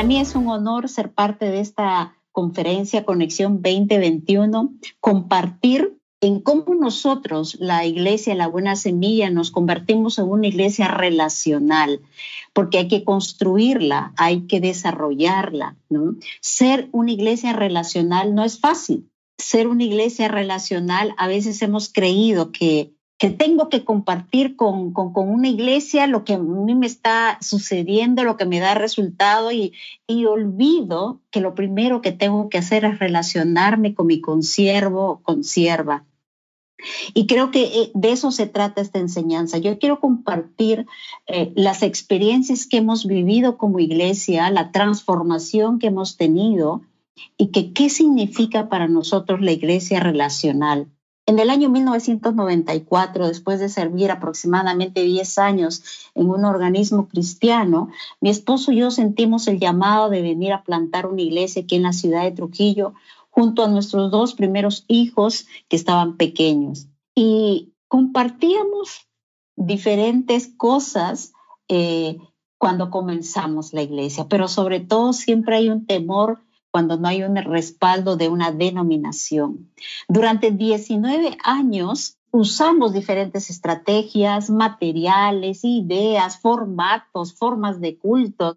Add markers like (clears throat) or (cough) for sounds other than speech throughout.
Para mí es un honor ser parte de esta conferencia Conexión 2021, compartir en cómo nosotros, la iglesia, la buena semilla, nos convertimos en una iglesia relacional, porque hay que construirla, hay que desarrollarla. ¿no? Ser una iglesia relacional no es fácil. Ser una iglesia relacional, a veces hemos creído que que tengo que compartir con, con, una iglesia lo que a mí me está sucediendo, lo que me da resultado y, y olvido que lo primero que tengo que hacer es relacionarme con mi consiervo o consierva. Y creo que eh, de eso se trata esta enseñanza. Yo quiero compartir eh, las experiencias que hemos vivido como iglesia, la transformación que hemos tenido y que qué significa para nosotros la iglesia relacional. En el año 1994, después de servir aproximadamente 10 años en un organismo cristiano, mi esposo y yo sentimos el llamado de venir a plantar una iglesia aquí en la ciudad de Trujillo junto a nuestros dos primeros hijos que estaban pequeños. Y compartíamos diferentes cosas eh, cuando comenzamos la iglesia, pero sobre todo siempre hay un temor cuando no hay un respaldo de una denominación. Durante 19 años usamos diferentes estrategias, materiales, ideas, formatos, formas de culto,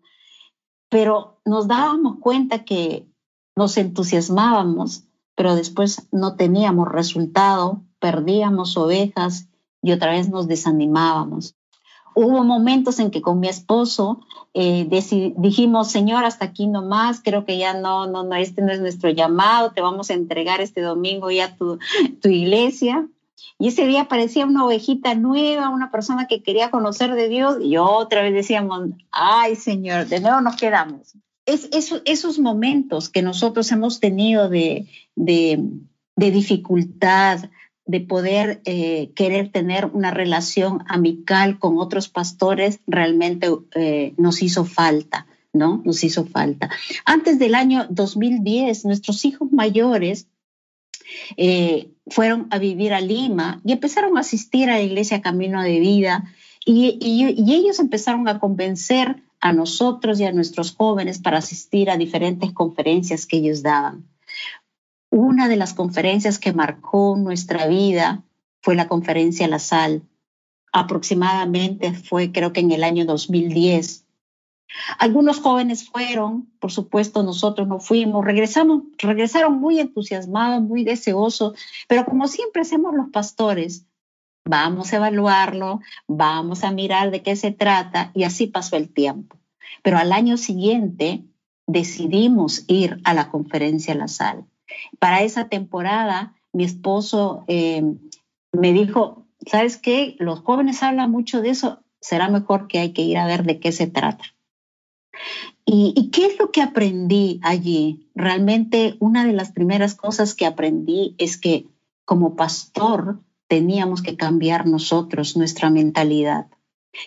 pero nos dábamos cuenta que nos entusiasmábamos, pero después no teníamos resultado, perdíamos ovejas y otra vez nos desanimábamos. Hubo momentos en que con mi esposo eh, dijimos, Señor, hasta aquí nomás, creo que ya no, no, no, este no es nuestro llamado, te vamos a entregar este domingo ya tu, tu iglesia. Y ese día parecía una ovejita nueva, una persona que quería conocer de Dios, y otra vez decíamos, ay Señor, de nuevo nos quedamos. Es esos momentos que nosotros hemos tenido de, de dificultad, de poder eh, querer tener una relación amical con otros pastores realmente eh, nos hizo falta, ¿no? Nos hizo falta. Antes del año 2010, nuestros hijos mayores eh, fueron a vivir a Lima y empezaron a asistir a la iglesia Camino de Vida y, y ellos empezaron a convencer a nosotros y a nuestros jóvenes para asistir a diferentes conferencias que ellos daban. Una de las conferencias que marcó nuestra vida fue la conferencia La Sal. Aproximadamente fue creo que en el año 2010. Algunos jóvenes fueron, por supuesto nosotros no fuimos, regresamos, regresaron muy entusiasmados, muy deseosos, pero como siempre hacemos los pastores, vamos a evaluarlo, vamos a mirar de qué se trata y así pasó el tiempo. Pero al año siguiente decidimos ir a la conferencia La Sal. Para esa temporada, mi esposo eh, me dijo, ¿sabes qué? Los jóvenes hablan mucho de eso, será mejor que hay que ir a ver de qué se trata. ¿Y, ¿Y, qué es lo que aprendí allí? Realmente una de las primeras cosas que aprendí es que como pastor teníamos que cambiar nosotros nuestra mentalidad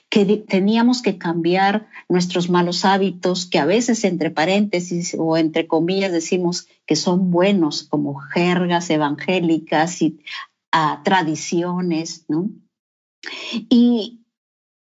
que teníamos que cambiar nuestros malos hábitos, que a veces entre paréntesis o entre comillas decimos que son buenos, como jergas evangélicas y ah, tradiciones, ¿no? Y,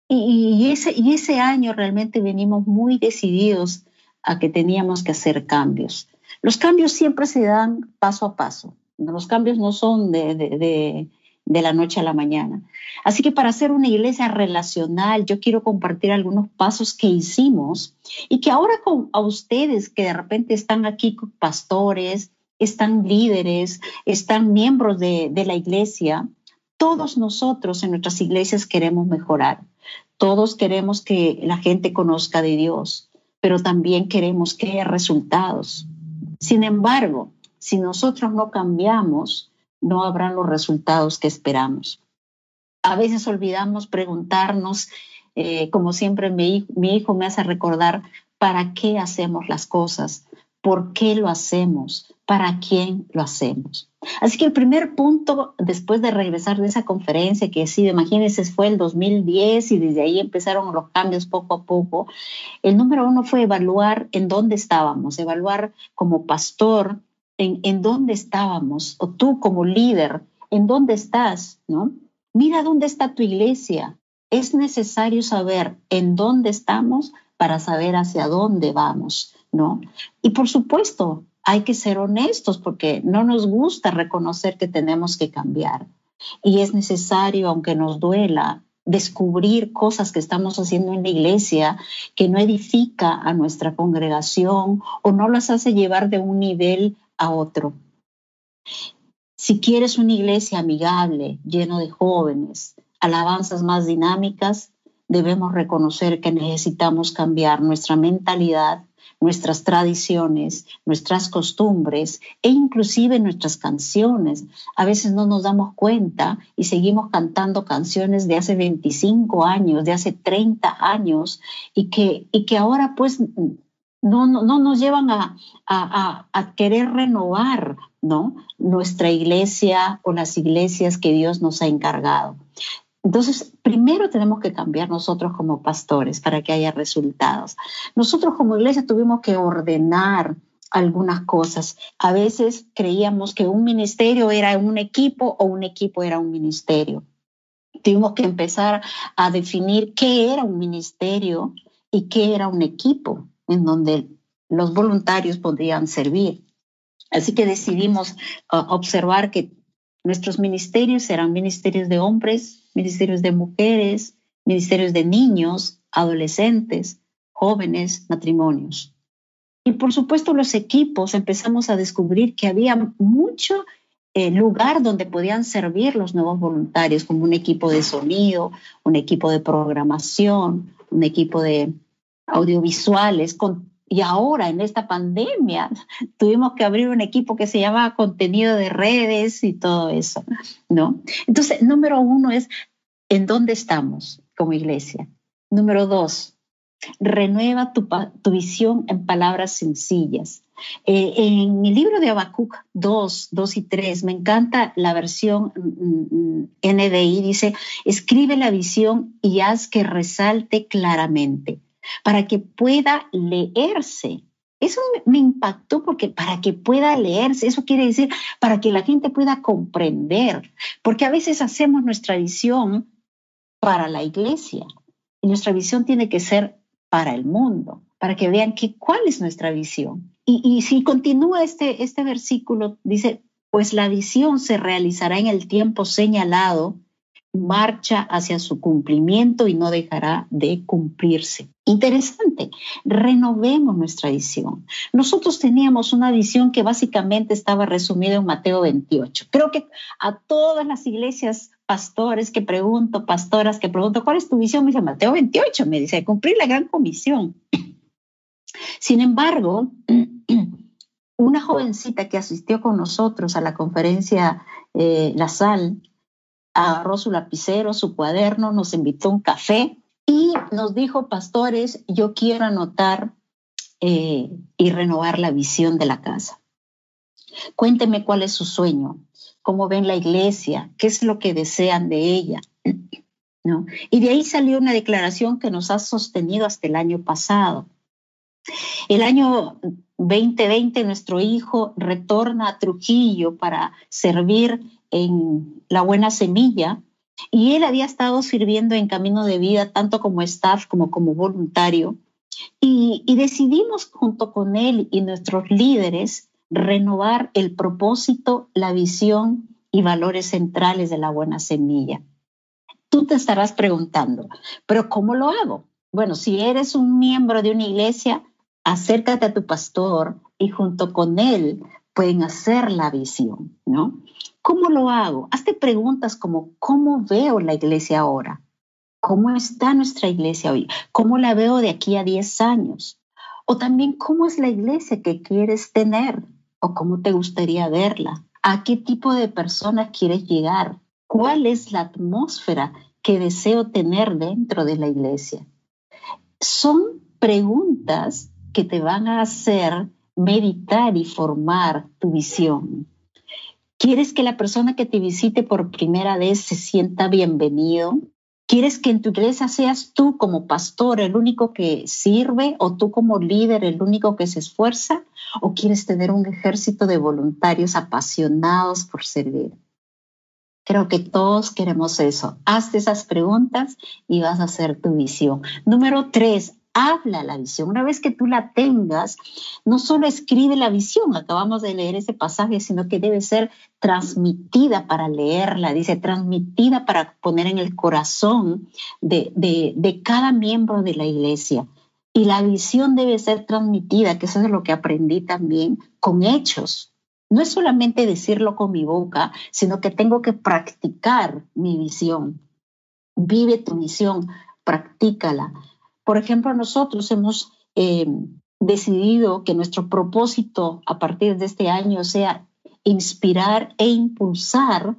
y, ese, y ese año realmente venimos muy decididos a que teníamos que hacer cambios. Los cambios siempre se dan paso a paso. Los cambios no son de la noche a la mañana. Así que para hacer una iglesia relacional, yo quiero compartir algunos pasos que hicimos y que ahora con a ustedes que de repente están aquí pastores, están líderes, están miembros de, de la iglesia, todos nosotros en nuestras iglesias queremos mejorar. Todos queremos que la gente conozca de Dios, pero también queremos que haya resultados. Sin embargo, si nosotros no cambiamos, no habrán los resultados que esperamos. A veces olvidamos preguntarnos, eh, como siempre mi, mi hijo me hace recordar, ¿para qué hacemos las cosas? ¿Por qué lo hacemos? ¿Para quién lo hacemos? Así que el primer punto, después de regresar de esa conferencia, que sí, imagínense, fue el 2010 y desde ahí empezaron los cambios poco a poco, el número uno fue evaluar en dónde estábamos, evaluar como pastor en, dónde estábamos, o tú como líder, en dónde estás, ¿no? Mira dónde está tu iglesia. Es necesario saber en dónde estamos para saber hacia dónde vamos. ¿no? Y por supuesto, hay que ser honestos porque no nos gusta reconocer que tenemos que cambiar. Y es necesario, aunque nos duela, descubrir cosas que estamos haciendo en la iglesia que no edifica a nuestra congregación o no las hace llevar de un nivel a otro. Si quieres una iglesia amigable, lleno de jóvenes, alabanzas más dinámicas, debemos reconocer que necesitamos cambiar nuestra mentalidad, nuestras tradiciones, nuestras costumbres e inclusive nuestras canciones. A veces no nos damos cuenta y seguimos cantando canciones de hace 25 años, de hace 30 años y que, y que ahora pues no, no, nos llevan a, querer renovar ¿no? nuestra iglesia o las iglesias que Dios nos ha encargado. Entonces, primero tenemos que cambiar nosotros como pastores para que haya resultados. Nosotros como iglesia tuvimos que ordenar algunas cosas. A veces creíamos que un ministerio era un equipo o un equipo era un ministerio. Tuvimos que empezar a definir qué era un ministerio y qué era un equipo en donde los voluntarios podrían servir. Así que decidimos uh, observar que nuestros ministerios eran ministerios de hombres, ministerios de mujeres, ministerios de niños, adolescentes, jóvenes, matrimonios. Y por supuesto los equipos empezamos a descubrir que había mucho eh, lugar donde podían servir los nuevos voluntarios, como un equipo de sonido, un equipo de programación, un equipo de audiovisuales, y ahora en esta pandemia tuvimos que abrir un equipo que se llama contenido de redes y todo eso, ¿no? Entonces, número uno es en dónde estamos como iglesia. Número dos, renueva tu, visión en palabras sencillas. Eh, en el libro de Habacuc 2, 2 y 3, me encanta la versión mm, mm, NDI, dice, escribe la visión y haz que resalte claramente para que pueda leerse. Eso me impactó porque para que pueda leerse, eso quiere decir para que la gente pueda comprender, porque a veces hacemos nuestra visión para la iglesia y nuestra visión tiene que ser para el mundo, para que vean que, cuál es nuestra visión. Y, y si continúa este, este versículo, dice, pues la visión se realizará en el tiempo señalado marcha hacia su cumplimiento y no dejará de cumplirse. Interesante, renovemos nuestra visión. Nosotros teníamos una visión que básicamente estaba resumida en Mateo 28. Creo que a todas las iglesias pastores que pregunto, pastoras que pregunto, ¿cuál es tu visión? Me dice Mateo 28, me dice, cumplir la gran comisión. (clears throat) Sin embargo, (clears throat) una jovencita que asistió con nosotros a la conferencia eh, La Sal, agarró su lapicero, su cuaderno, nos invitó a un café y nos dijo, pastores, yo quiero anotar eh, y renovar la visión de la casa. Cuénteme cuál es su sueño, cómo ven la iglesia, qué es lo que desean de ella. (clears throat) ¿No? Y de ahí salió una declaración que nos ha sostenido hasta el año pasado. El año 2020 nuestro hijo retorna a Trujillo para servir en la buena semilla y él había estado sirviendo en Camino de Vida tanto como staff como como voluntario y, decidimos junto con él y nuestros líderes renovar el propósito, la visión y valores centrales de la buena semilla. Tú te estarás preguntando, pero ¿cómo lo hago? Bueno, si eres un miembro de una iglesia, acércate a tu pastor y junto con él pueden hacer la visión, ¿no? ¿Cómo lo hago? Hazte preguntas como, ¿cómo veo la iglesia ahora? ¿Cómo está nuestra iglesia hoy? ¿Cómo la veo de aquí a 10 años? O también, ¿cómo es la iglesia que quieres tener? ¿O cómo te gustaría verla? ¿A qué tipo de personas quieres llegar? ¿Cuál es la atmósfera que deseo tener dentro de la iglesia? Son preguntas que te van a hacer meditar y formar tu visión. ¿Quieres que la persona que te visite por primera vez se sienta bienvenido? ¿Quieres que en tu iglesia seas tú como pastor el único que sirve o tú como líder el único que se esfuerza? ¿O quieres tener un ejército de voluntarios apasionados por servir? Creo que todos queremos eso. Hazte esas preguntas y vas a hacer tu visión. Número tres, habla la visión. Una vez que tú la tengas, no solo escribe la visión, acabamos de leer ese pasaje, sino que debe ser transmitida para leerla, dice, transmitida para poner en el corazón de, de cada miembro de la iglesia. Y la visión debe ser transmitida, que eso es lo que aprendí también, con hechos. No es solamente decirlo con mi boca, sino que tengo que practicar mi visión. Vive tu visión, practícala. Por ejemplo, nosotros hemos eh, decidido que nuestro propósito a partir de este año sea inspirar e impulsar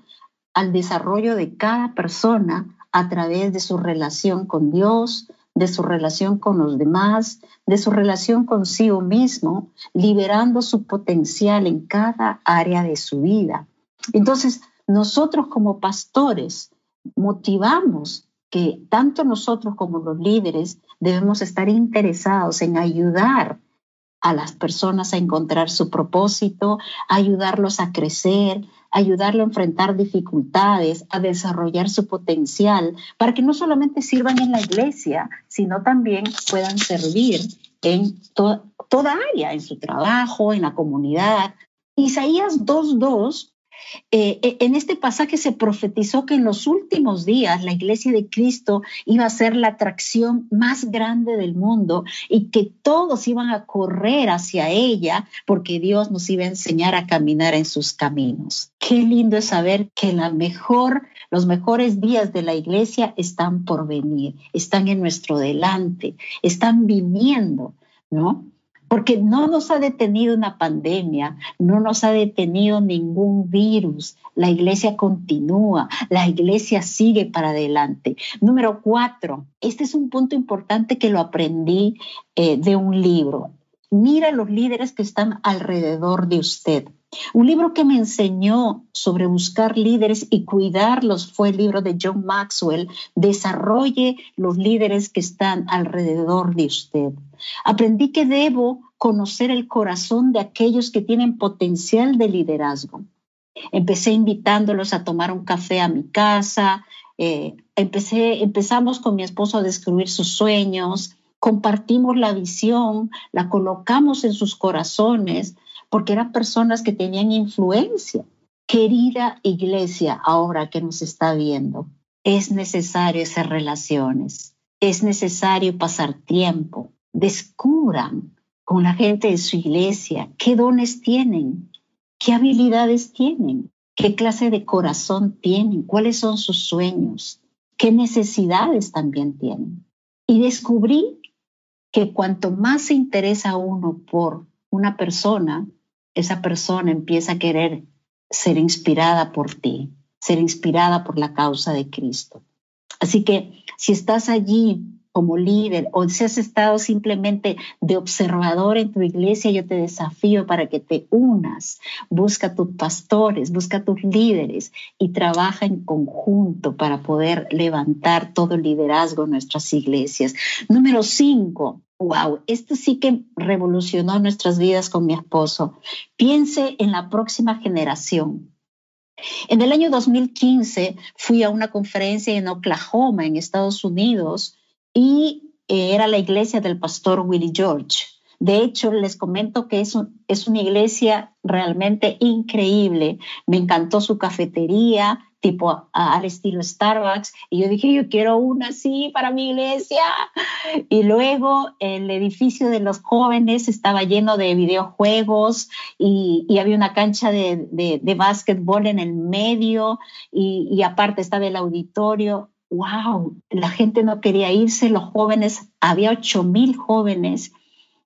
al desarrollo de cada persona a través de su relación con Dios, de su relación con los demás, de su relación consigo mismo, liberando su potencial en cada área de su vida. Entonces, nosotros como pastores motivamos que tanto nosotros como los líderes debemos estar interesados en ayudar a las personas a encontrar su propósito, ayudarlos a crecer, ayudarlo a enfrentar dificultades, a desarrollar su potencial, para que no solamente sirvan en la iglesia, sino también puedan servir en toda área, en su trabajo, en la comunidad. Isaías 2.2 eh, eh, en este pasaje se profetizó que en los últimos días la iglesia de Cristo iba a ser la atracción más grande del mundo y que todos iban a correr hacia ella porque Dios nos iba a enseñar a caminar en sus caminos. Qué lindo es saber que la mejor, los mejores días de la iglesia están por venir, están en nuestro delante, están viniendo, ¿no? Porque no nos ha detenido una pandemia, no nos ha detenido ningún virus. La iglesia continúa, la iglesia sigue para adelante. Número cuatro, este es un punto importante que lo aprendí eh, de un libro. Mira los líderes que están alrededor de usted. Un libro que me enseñó sobre buscar líderes y cuidarlos fue el libro de John Maxwell, Desarrolle los líderes que están alrededor de usted. Aprendí que debo conocer el corazón de aquellos que tienen potencial de liderazgo. Empecé invitándolos a tomar un café a mi casa, eh, empecé, empezamos con mi esposo a descubrir sus sueños, compartimos la visión, la colocamos en sus corazones, porque eran personas que tenían influencia. Querida iglesia, ahora que nos está viendo, es necesario hacer relaciones, es necesario pasar tiempo. Descubran con la gente de su iglesia qué dones tienen, qué habilidades tienen, qué clase de corazón tienen, cuáles son sus sueños, qué necesidades también tienen. Y descubrí que cuanto más se interesa uno por una persona, esa persona empieza a querer ser inspirada por ti, ser inspirada por la causa de Cristo. Así que si estás allí como líder o si has estado simplemente de observador en tu iglesia, yo te desafío para que te unas, busca tus pastores, busca tus líderes y trabaja en conjunto para poder levantar todo el liderazgo en nuestras iglesias. Número cinco, wow, esto sí que revolucionó nuestras vidas con mi esposo. Piense en la próxima generación. En el año 2015 fui a una conferencia en Oklahoma, en Estados Unidos, y eh, era la iglesia del pastor Willie George. De hecho, les comento que es, es una iglesia realmente increíble. Me encantó su cafetería, tipo al estilo Starbucks. Y yo dije, yo quiero una así para mi iglesia. Y luego el edificio de los jóvenes estaba lleno de videojuegos y, había una cancha de, de, básquetbol en el medio y, y aparte estaba el auditorio. ¡Wow! La gente no quería irse, los jóvenes, había ocho mil jóvenes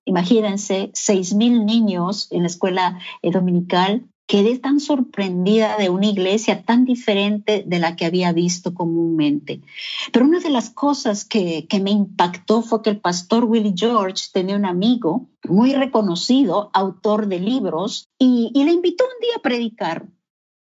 imagínense, seis mil niños en la escuela eh, dominical quedé tan sorprendida de una iglesia tan diferente de la que había visto comúnmente. Pero una de las cosas que, me impactó fue que el pastor Willie George tenía un amigo muy reconocido, autor de libros, y, y le invitó un día a predicar.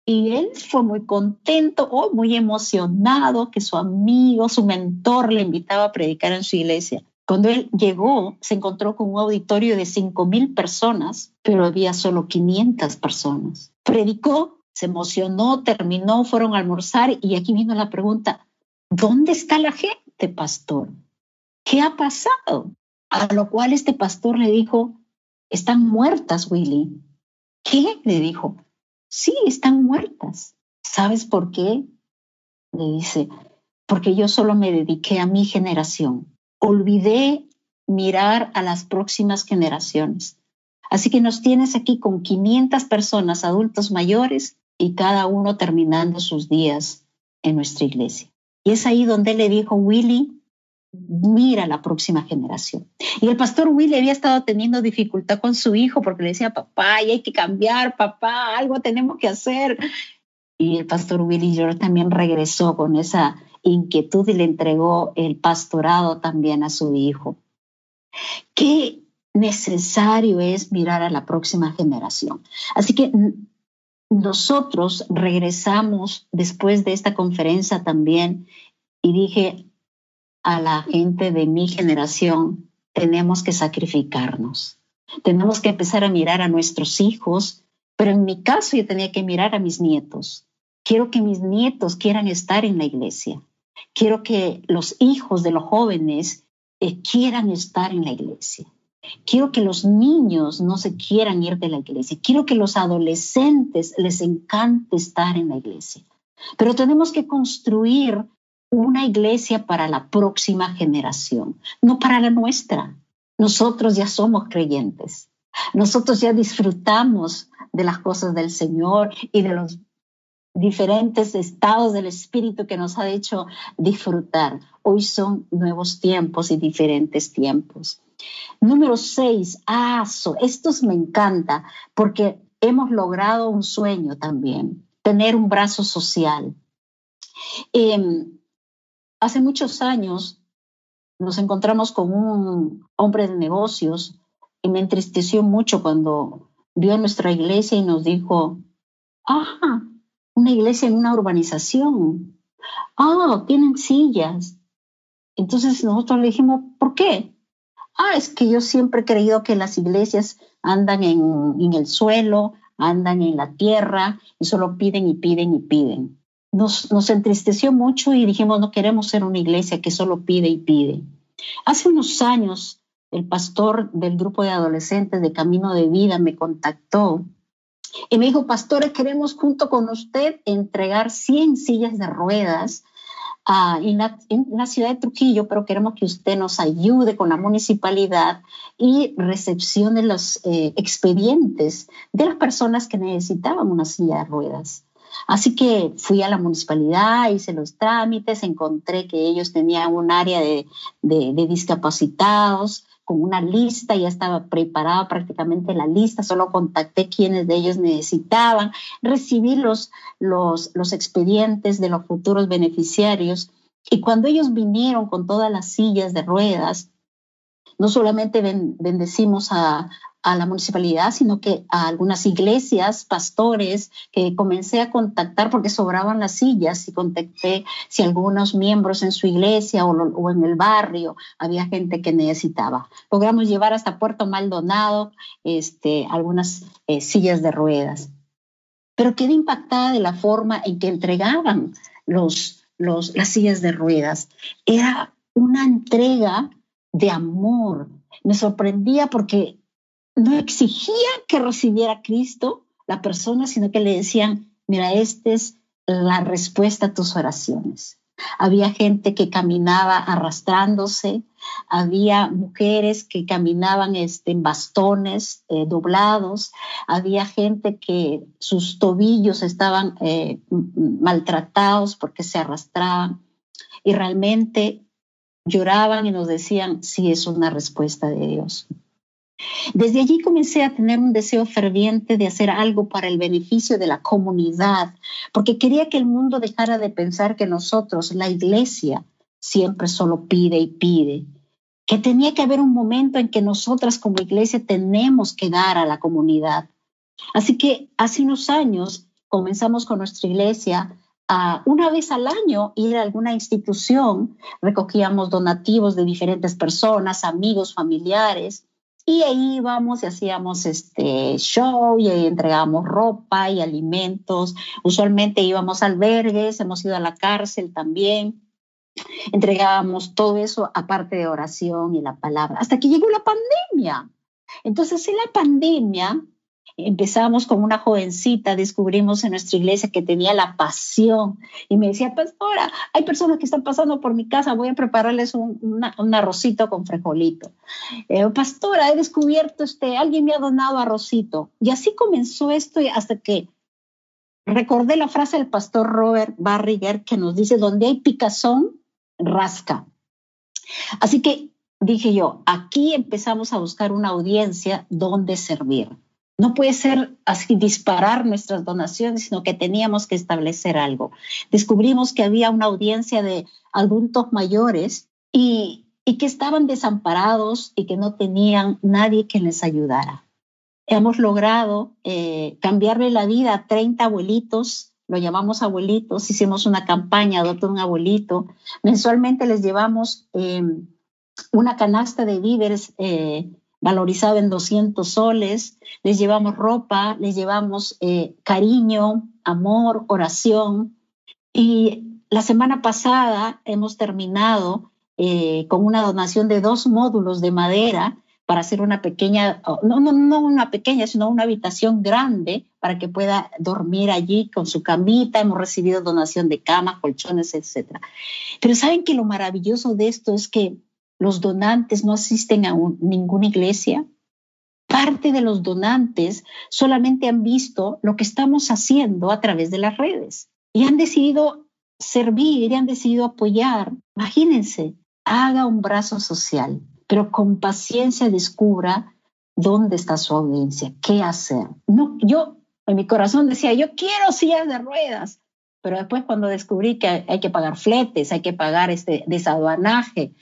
Y él fue muy contento o oh, muy emocionado que su amigo, su mentor, le invitaba a predicar en su iglesia. Cuando él llegó, se encontró con un auditorio de 5.000 personas, pero había solo 500 personas. Predicó, se emocionó, terminó, fueron a almorzar y aquí vino la pregunta, ¿dónde está la gente, pastor? ¿Qué ha pasado? A lo cual este pastor le dijo, están muertas, Willy. ¿Qué? Le dijo, sí, están muertas. ¿Sabes por qué? Le dice, porque yo solo me dediqué a mi generación. Olvidé mirar a las próximas generaciones. Así que nos tienes aquí con 500 personas, adultos mayores, y cada uno terminando sus días en nuestra iglesia. Y es ahí donde le dijo, Willy, mira la próxima generación. Y el pastor Willy había estado teniendo dificultad con su hijo porque le decía, papá, hay que cambiar, papá, algo tenemos que hacer. Y el pastor Willy George también regresó con esa inquietud y le entregó el pastorado también a su hijo. Qué necesario es mirar a la próxima generación. Así que nosotros regresamos después de esta conferencia también y dije a la gente de mi generación, tenemos que sacrificarnos. Tenemos que empezar a mirar a nuestros hijos, pero en mi caso yo tenía que mirar a mis nietos. Quiero que mis nietos quieran estar en la iglesia. Quiero que los hijos de los jóvenes eh, quieran estar en la iglesia. Quiero que los niños no se quieran ir de la iglesia. Quiero que los adolescentes les encante estar en la iglesia. Pero tenemos que construir una iglesia para la próxima generación, no para la nuestra. Nosotros ya somos creyentes. Nosotros ya disfrutamos de las cosas del Señor y de los diferentes estados del Espíritu que nos ha hecho disfrutar. Hoy son nuevos tiempos y diferentes tiempos. Número seis, ASO. Estos me encanta porque hemos logrado un sueño también, tener un brazo social. Em, hace muchos años nos encontramos con un hombre de negocios y me entristeció mucho cuando vio nuestra iglesia y nos dijo, ah, una iglesia en una urbanización. Ah, tienen sillas. Entonces nosotros le dijimos, ¿por qué? ah, es que yo siempre he creído que las iglesias andan en, el suelo, andan en la tierra y solo piden y piden y piden. Nos, entristeció mucho y dijimos, no queremos ser una iglesia que solo pide y pide. Hace unos años, el pastor del grupo de adolescentes de Camino de Vida me contactó y me dijo, pastores, queremos junto con usted entregar 100 sillas de ruedas en, la, ciudad de Trujillo, pero queremos que usted nos ayude con la municipalidad y recepcione los eh, expedientes de las personas que necesitaban una silla de ruedas. Así que fui a la municipalidad, hice los trámites, encontré que ellos tenían un área de, de discapacitados, con una lista, ya estaba preparada prácticamente la lista, solo contacté quienes de ellos necesitaban, recibí los, los, los expedientes de los futuros beneficiarios y cuando ellos vinieron con todas las sillas de ruedas, no solamente bendecimos a, a la municipalidad, sino que a algunas iglesias, pastores, que comencé a contactar porque sobraban las sillas y contacté si algunos miembros en su iglesia o, en el barrio había gente que necesitaba. Logramos llevar hasta Puerto Maldonado este, algunas eh, sillas de ruedas. Pero quedé impactada de la forma en que entregaban los, los, las sillas de ruedas. Era una entrega de amor. Me sorprendía porque no exigía que recibiera Cristo la persona, sino que le decían, mira, esta es la respuesta a tus oraciones. Había gente que caminaba arrastrándose, había mujeres que caminaban este, en bastones eh, doblados, había gente que sus tobillos estaban eh, maltratados porque se arrastraban y realmente lloraban y nos decían, sí, es una respuesta de Dios. Desde allí comencé a tener un deseo ferviente de hacer algo para el beneficio de la comunidad, porque quería que el mundo dejara de pensar que nosotros, la iglesia, siempre solo pide y pide, que tenía que haber un momento en que nosotras como iglesia tenemos que dar a la comunidad. Así que hace unos años comenzamos con nuestra iglesia a una vez al año ir a alguna institución, recogíamos donativos de diferentes personas, amigos, familiares, y ahí íbamos y hacíamos este show y entregábamos ropa y alimentos. Usualmente íbamos a albergues, hemos ido a la cárcel también. entregábamos todo eso aparte de oración y la palabra, hasta que llegó la pandemia. Entonces, en la pandemia, empezamos con una jovencita, descubrimos en nuestra iglesia que tenía la pasión y me decía, pastora, hay personas que están pasando por mi casa, voy a prepararles un, arrocito con frijolito. Eh, pastora, he descubierto, este, alguien me ha donado arrocito. Y así comenzó esto hasta que recordé la frase del pastor Robert Barriger que nos dice, donde hay picazón, rasca. Así que dije yo, aquí empezamos a buscar una audiencia donde servir. No puede ser así disparar nuestras donaciones, sino que teníamos que establecer algo. Descubrimos que había una audiencia de adultos mayores y, que estaban desamparados y que no tenían nadie que les ayudara. Hemos logrado eh, cambiarle la vida a 30 abuelitos lo llamamos abuelitos, hicimos una campaña, adopta un abuelito. Mensualmente les llevamos em, una canasta de víveres eh, valorizada en 200 soles, les llevamos ropa, les llevamos eh, cariño, amor, oración. Y la semana pasada hemos terminado eh, con una donación de dos módulos de madera para hacer una pequeña, no, no, no una pequeña, sino una habitación grande para que pueda dormir allí con su camita. Hemos recibido donación de camas, colchones, etc. Pero saben que lo maravilloso de esto es que los donantes no asisten a ninguna iglesia. Parte de los donantes solamente han visto lo que estamos haciendo a través de las redes y han decidido servir y han decidido apoyar. Imagínense, haga un brazo social, pero con paciencia descubra dónde está su audiencia, qué hacer. No, yo en mi corazón decía, yo quiero sillas de ruedas, pero después cuando descubrí que hay que pagar fletes, hay que pagar este desaduanaje,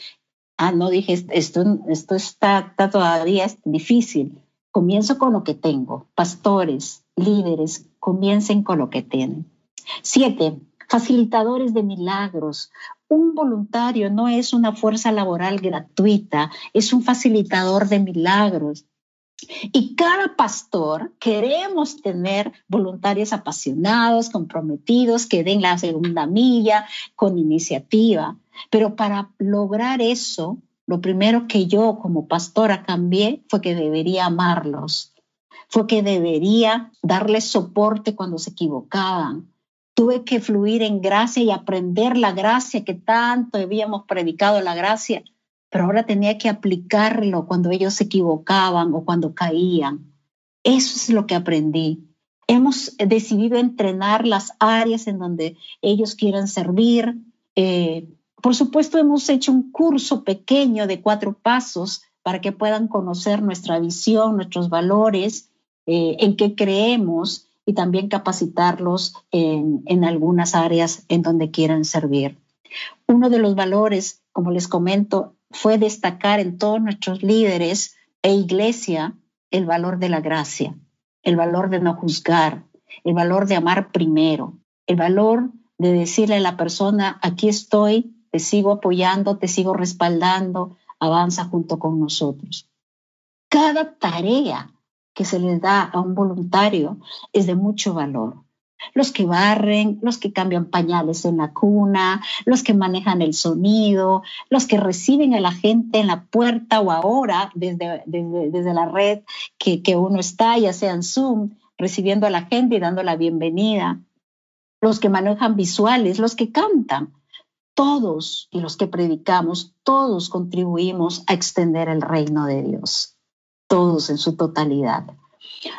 ah, no dije, esto, está todavía difícil. Comienzo con lo que tengo. Pastores, líderes, comiencen con lo que tienen. Siete, facilitadores de milagros. Un voluntario no es una fuerza laboral gratuita, es un facilitador de milagros. Y cada pastor queremos tener voluntarios apasionados, comprometidos, que den la segunda milla con iniciativa. Pero para lograr eso, lo primero que yo como pastora cambié fue que debería amarlos, fue que debería darles soporte cuando se equivocaban. Tuve que fluir en gracia y aprender la gracia que tanto habíamos predicado, la gracia pero ahora tenía que aplicarlo cuando ellos se equivocaban o cuando caían. Eso es lo que aprendí. Hemos decidido entrenar las áreas en donde ellos quieran servir. Eh, por supuesto, hemos hecho un curso pequeño de cuatro pasos para que puedan conocer nuestra visión, nuestros valores, eh, en qué creemos y también capacitarlos en, en algunas áreas en donde quieran servir. Uno de los valores, como les comento, fue destacar en todos nuestros líderes e iglesia el valor de la gracia, el valor de no juzgar, el valor de amar primero, el valor de decirle a la persona, aquí estoy, te sigo apoyando, te sigo respaldando, avanza junto con nosotros. Cada tarea que se le da a un voluntario es de mucho valor los que barren, los que cambian pañales en la cuna, los que manejan el sonido, los que reciben a la gente en la puerta o ahora desde, desde, la red que, que uno está, ya sea en Zoom, recibiendo a la gente y dando la bienvenida, los que manejan visuales, los que cantan. Todos y los que predicamos, todos contribuimos a extender el reino de Dios, todos en su totalidad.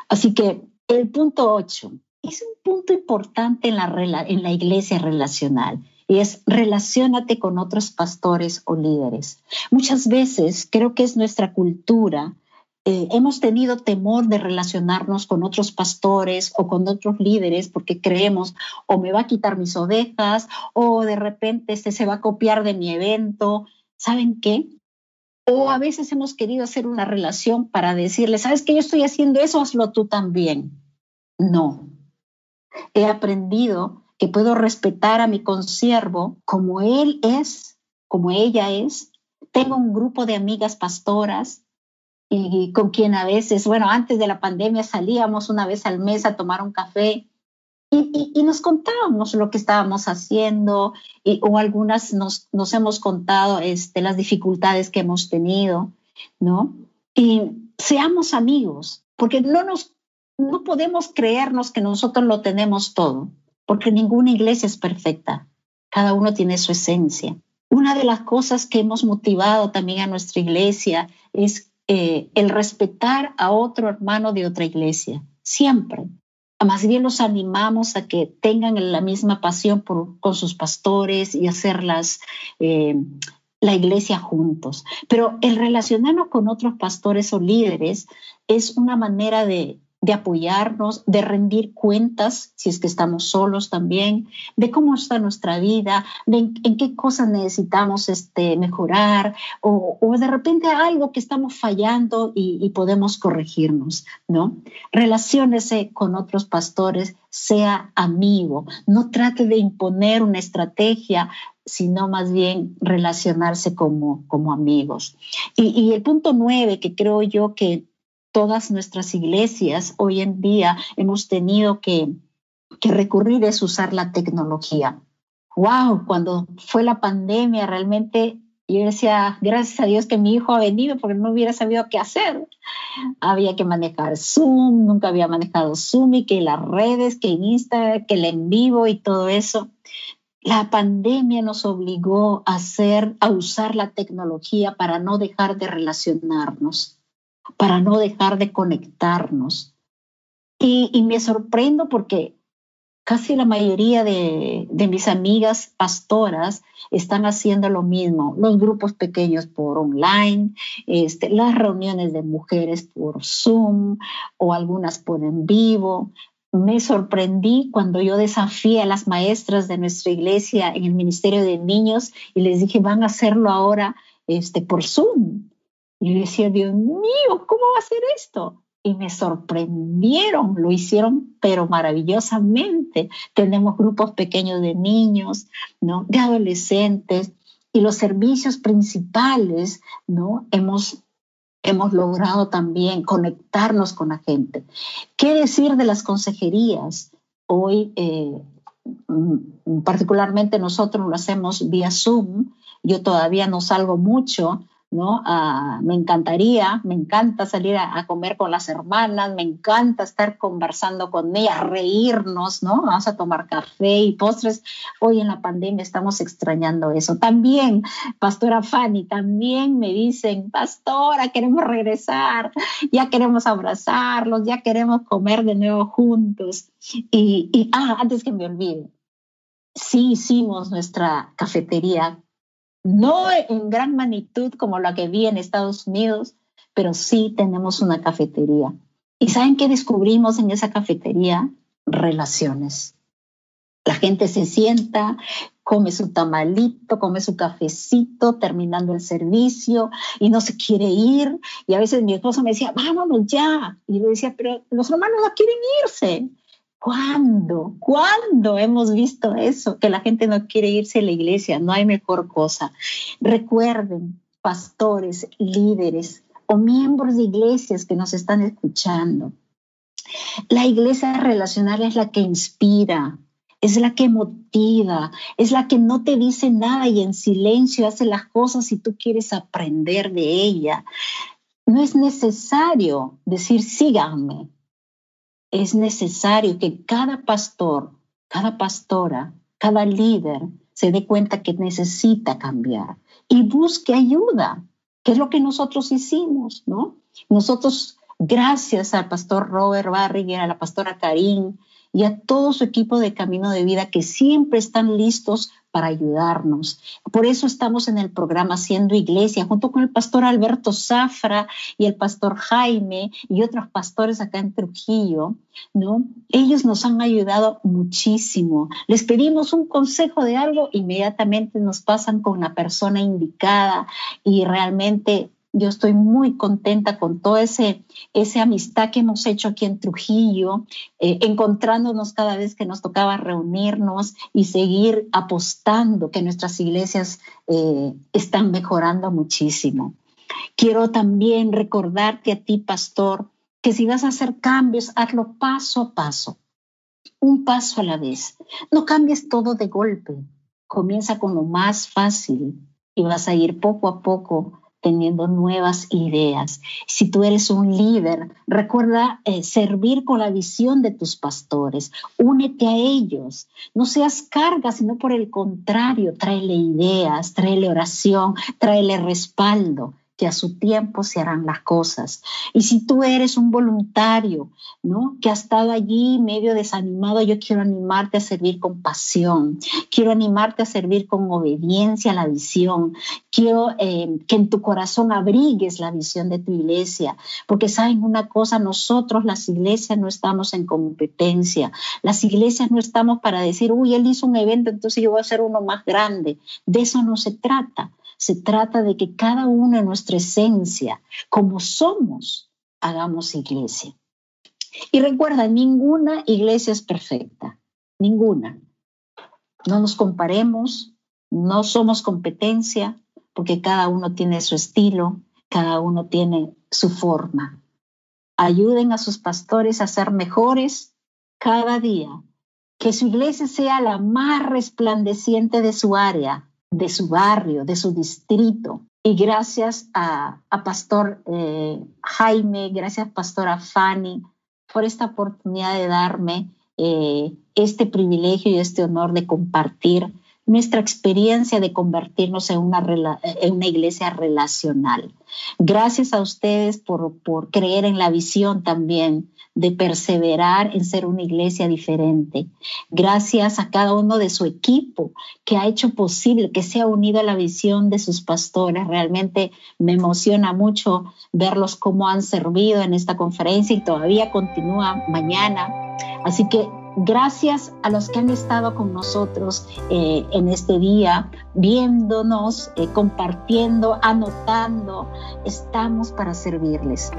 Así que el punto 8, es un punto importante en la, en la iglesia relacional y es relacionate con otros pastores o líderes. Muchas veces creo que es nuestra cultura. Eh, hemos tenido temor de relacionarnos con otros pastores o con otros líderes porque creemos o me va a quitar mis ovejas o de repente este se va a copiar de mi evento. ¿Saben qué? O a veces hemos querido hacer una relación para decirle, ¿sabes que yo estoy haciendo eso? Hazlo tú también. No, He aprendido que puedo respetar a mi consiervo como él es, como ella es. Tengo un grupo de amigas pastoras y con quien a veces, bueno, antes de la pandemia salíamos una vez al mes a tomar un café y, nos contábamos lo que estábamos haciendo o algunas nos, nos hemos contado este, las dificultades que hemos tenido, ¿no? Y seamos amigos, porque no nos no podemos creernos que nosotros lo tenemos todo, porque ninguna iglesia es perfecta. Cada uno tiene su esencia. Una de las cosas que hemos motivado también a nuestra iglesia es eh, el respetar a otro hermano de otra iglesia, siempre. Más bien los animamos a que tengan la misma pasión con sus pastores y hacerlas eh, la iglesia juntos. Pero el relacionarnos con otros pastores o líderes es una manera de, de apoyarnos, de rendir cuentas, si es que estamos solos también, de cómo está nuestra vida, de en, qué cosas necesitamos este, mejorar, o, de repente algo que estamos fallando y, podemos corregirnos, ¿no? Relaciónese con otros pastores, sea amigo, no trate de imponer una estrategia, sino más bien relacionarse como, como amigos. Y, y el punto nueve, que creo yo que todas nuestras iglesias hoy en día hemos tenido que, recurrir es usar la tecnología. Wow, cuando fue la pandemia realmente yo decía, gracias a Dios que mi hijo ha venido porque no hubiera sabido qué hacer. Había que manejar Zoom, nunca había manejado Zoom y que las redes, que en Instagram, que el en vivo y todo eso. La pandemia nos obligó a hacer, a usar la tecnología para no dejar de relacionarnos para no dejar de conectarnos. Y, me sorprendo porque casi la mayoría de, mis amigas pastoras están haciendo lo mismo, los grupos pequeños por online, este, las reuniones de mujeres por Zoom o algunas por en vivo. Me sorprendí cuando yo desafié a las maestras de nuestra iglesia en el Ministerio de Niños y les dije, van a hacerlo ahora este, por Zoom. Y yo decía, Dios mío, ¿cómo va a ser esto? Y me sorprendieron, lo hicieron, pero maravillosamente. Tenemos grupos pequeños de niños, ¿no? De adolescentes y los servicios principales, ¿no? Hemos hemos logrado también conectarnos con la gente. ¿Qué decir de las consejerías? Hoy, eh, mm, particularmente nosotros lo hacemos vía Zoom. Yo todavía no salgo mucho, ¿no? Ah, me encantaría, me encanta salir a, comer con las hermanas, me encanta estar conversando con ellas, reírnos, ¿no? Vamos a tomar café y postres. Hoy en la pandemia estamos extrañando eso. También, Pastora Fanny, también me dicen, Pastora, queremos regresar, ya queremos abrazarlos, ya queremos comer de nuevo juntos. Y, ah, antes que me olvide, sí hicimos nuestra cafetería no en gran magnitud como la que vi en Estados Unidos, pero sí tenemos una cafetería. ¿Y saben qué descubrimos en esa cafetería? Relaciones. La gente se sienta, come su tamalito, come su cafecito, terminando el servicio y no se quiere ir. Y a veces mi esposo me decía, vámonos ya. Y yo decía, pero los hermanos no quieren irse. ¿Cuándo? ¿Cuándo hemos visto eso? Que la gente no quiere irse a la iglesia. No hay mejor cosa. Recuerden, pastores, líderes o miembros de iglesias que nos están escuchando. La iglesia relacional es la que inspira, es la que motiva, es la que no te dice nada y en silencio hace las cosas si tú quieres aprender de ella. No es necesario decir síganme, es necesario que cada pastor, cada pastora, cada líder se dé cuenta que necesita cambiar y busque ayuda, que es lo que nosotros hicimos, ¿no? Nosotros, gracias al pastor Robert Barriger, a la pastora Karim y a todo su equipo de Camino de Vida que siempre están listos para ayudarnos. Por eso estamos en el programa Haciendo Iglesia, junto con el pastor Alberto Zafra y el pastor Jaime y otros pastores acá en Trujillo, ¿no? Ellos nos han ayudado muchísimo. Les pedimos un consejo de algo, inmediatamente nos pasan con la persona indicada y realmente yo estoy muy contenta con toda ese, esa amistad que hemos hecho aquí en Trujillo, eh, encontrándonos cada vez que nos tocaba reunirnos y seguir apostando que nuestras iglesias eh, están mejorando muchísimo. Quiero también recordarte a ti, pastor, que si vas a hacer cambios, hazlo paso a paso. un paso a la vez. No cambies todo de golpe. Comienza con lo más fácil y vas a ir poco a poco teniendo nuevas ideas. Si tú eres un líder, recuerda eh, servir con la visión de tus pastores. Únete a ellos. No seas carga, sino por el contrario, tráele ideas, tráele oración, tráele respaldo que a su tiempo se harán las cosas. Y si tú eres un voluntario, ¿no? Que ha estado allí medio desanimado, yo quiero animarte a servir con pasión, quiero animarte a servir con obediencia a la visión, quiero eh, que en tu corazón abrigues la visión de tu iglesia, porque saben una cosa, nosotros las iglesias no estamos en competencia, las iglesias no estamos para decir, uy, él hizo un evento, entonces yo voy a hacer uno más grande, de eso no se trata se trata de que cada uno en nuestra esencia, como somos, hagamos iglesia. Y recuerda, ninguna iglesia es perfecta, ninguna. No nos comparemos, no somos competencia, porque cada uno tiene su estilo, cada uno tiene su forma. Ayuden a sus pastores a ser mejores cada día, que su iglesia sea la más resplandeciente de su área, de su barrio, de su distrito. Y gracias a, Pastor eh, Jaime, gracias Pastora Fanny por esta oportunidad de darme eh, este privilegio y este honor de compartir nuestra experiencia de convertirnos en una, iglesia relacional. Gracias a ustedes por, por creer en la visión también de perseverar en ser una iglesia diferente. Gracias a cada uno de su equipo que ha hecho posible que sea unido a la visión de sus pastores. Realmente me emociona mucho verlos cómo han servido en esta conferencia y todavía continúa mañana. Así que Gracias a los que han estado con nosotros eh, en este día, viéndonos, eh, compartiendo, anotando. Estamos para servirles.